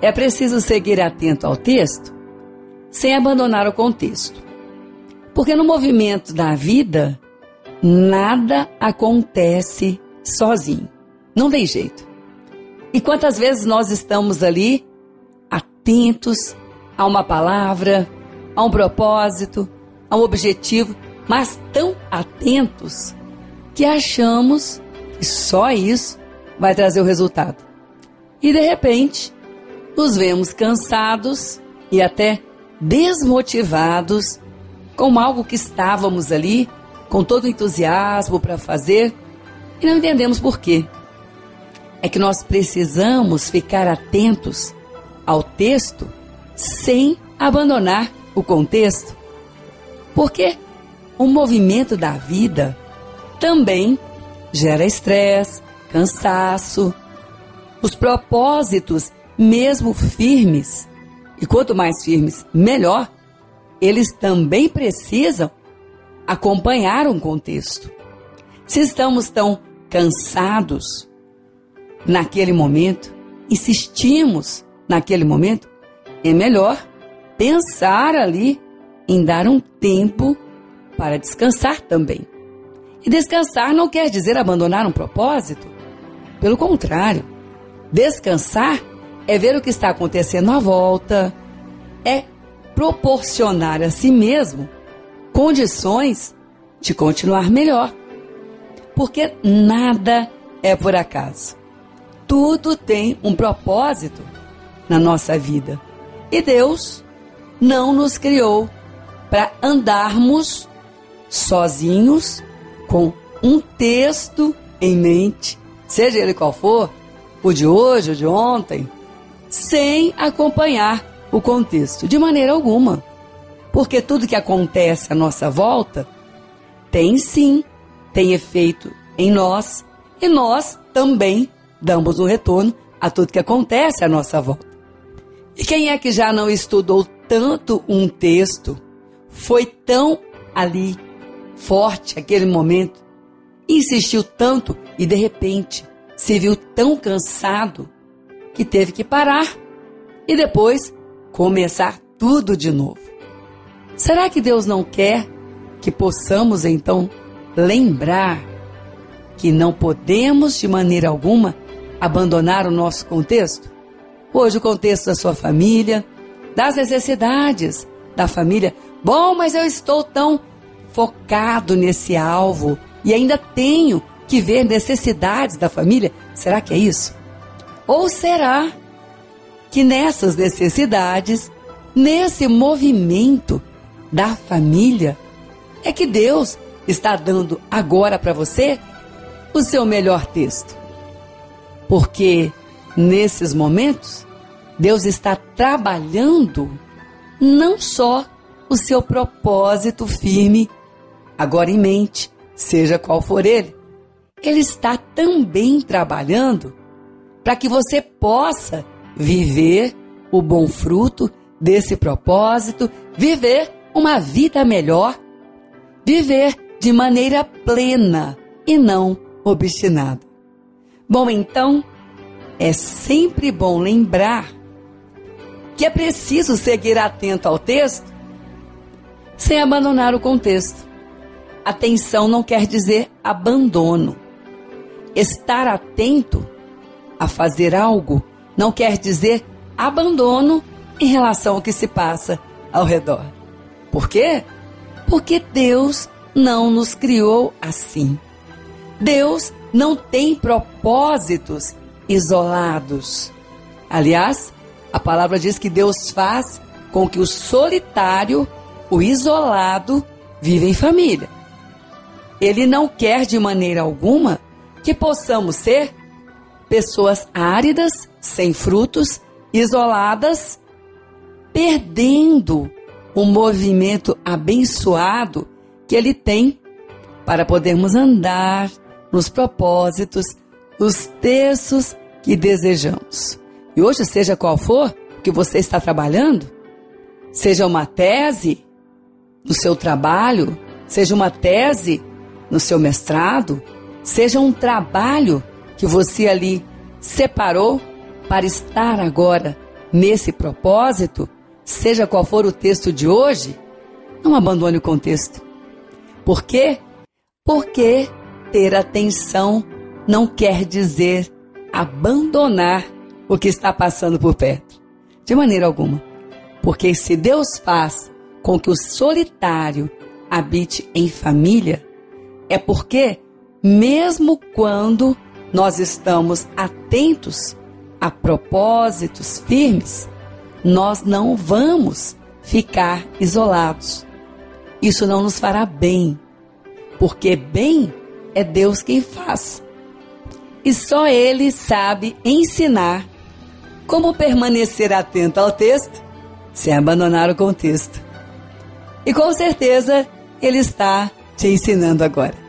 é preciso seguir atento ao texto sem abandonar o contexto. Porque no movimento da vida, nada acontece sozinho. Não tem jeito. E quantas vezes nós estamos ali atentos a uma palavra, a um propósito, a um objetivo, mas tão atentos que achamos que só isso vai trazer o resultado. E de repente, nos vemos cansados e até desmotivados com algo que estávamos ali com todo entusiasmo para fazer e não entendemos por quê. É que nós precisamos ficar atentos ao texto sem abandonar o contexto. Porque o movimento da vida também gera estresse, cansaço, os propósitos, mesmo firmes, e quanto mais firmes, melhor, eles também precisam acompanhar um contexto. Se estamos tão cansados naquele momento, insistimos naquele momento, é melhor pensar ali em dar um tempo para descansar também. E descansar não quer dizer abandonar um propósito. Pelo contrário, Descansar é ver o que está acontecendo à volta, é proporcionar a si mesmo condições de continuar melhor. Porque nada é por acaso. Tudo tem um propósito na nossa vida. E Deus não nos criou para andarmos sozinhos com um texto em mente, seja ele qual for, o de hoje, o de ontem, sem acompanhar o contexto, de maneira alguma. Porque tudo que acontece à nossa volta tem sim, tem efeito em nós e nós também damos um retorno a tudo que acontece à nossa volta. E quem é que já não estudou tanto um texto, foi tão ali forte aquele momento, insistiu tanto e de repente se viu tão cansado que teve que parar e depois começar tudo de novo. Será que Deus não quer que possamos então lembrar que não podemos de maneira alguma abandonar o nosso contexto? Hoje, o contexto da sua família, das necessidades da família. Bom, mas eu estou tão focado nesse alvo e ainda tenho que ver necessidades da família. Será que é isso? Ou será que nessas necessidades, nesse movimento da família, é que Deus está dando agora para você o seu melhor texto? Porque nesses momentos, Deus está trabalhando não só o seu propósito firme, agora em mente, seja qual for ele, ele está também trabalhando para que você possa viver o bom fruto desse propósito, viver uma vida melhor, viver de maneira plena e não obstinada. Bom, então, é sempre bom lembrar que é preciso seguir atento ao texto sem abandonar o contexto. Atenção não quer dizer abandono. Estar atento a fazer algo não quer dizer abandono em relação ao que se passa ao redor. Por quê? Porque Deus não nos criou assim. Deus não tem propósitos isolados. Aliás, a palavra diz que Deus faz com que o solitário, o isolado, viva em família. Ele não quer de maneira alguma que possamos ser pessoas áridas, sem frutos, isoladas, perdendo o movimento abençoado que ele tem para podermos andar nos propósitos, nos terços que desejamos. E hoje, seja qual for que você está trabalhando, seja uma tese no seu trabalho, seja uma tese no seu mestrado, seja um trabalho que você ali separou para estar agora nesse propósito, seja qual for o texto de hoje, não abandone o contexto. Por quê? Porque ter atenção não quer dizer abandonar o que está passando por perto. De maneira alguma. Porque se Deus faz com que o solitário habite em família, é porque, mesmo quando nós estamos atentos a propósitos firmes, nós não vamos ficar isolados. Isso não nos fará bem, porque bem é Deus quem faz. E só Ele sabe ensinar como permanecer atento ao texto sem abandonar o contexto. E com certeza Ele está te ensinando agora.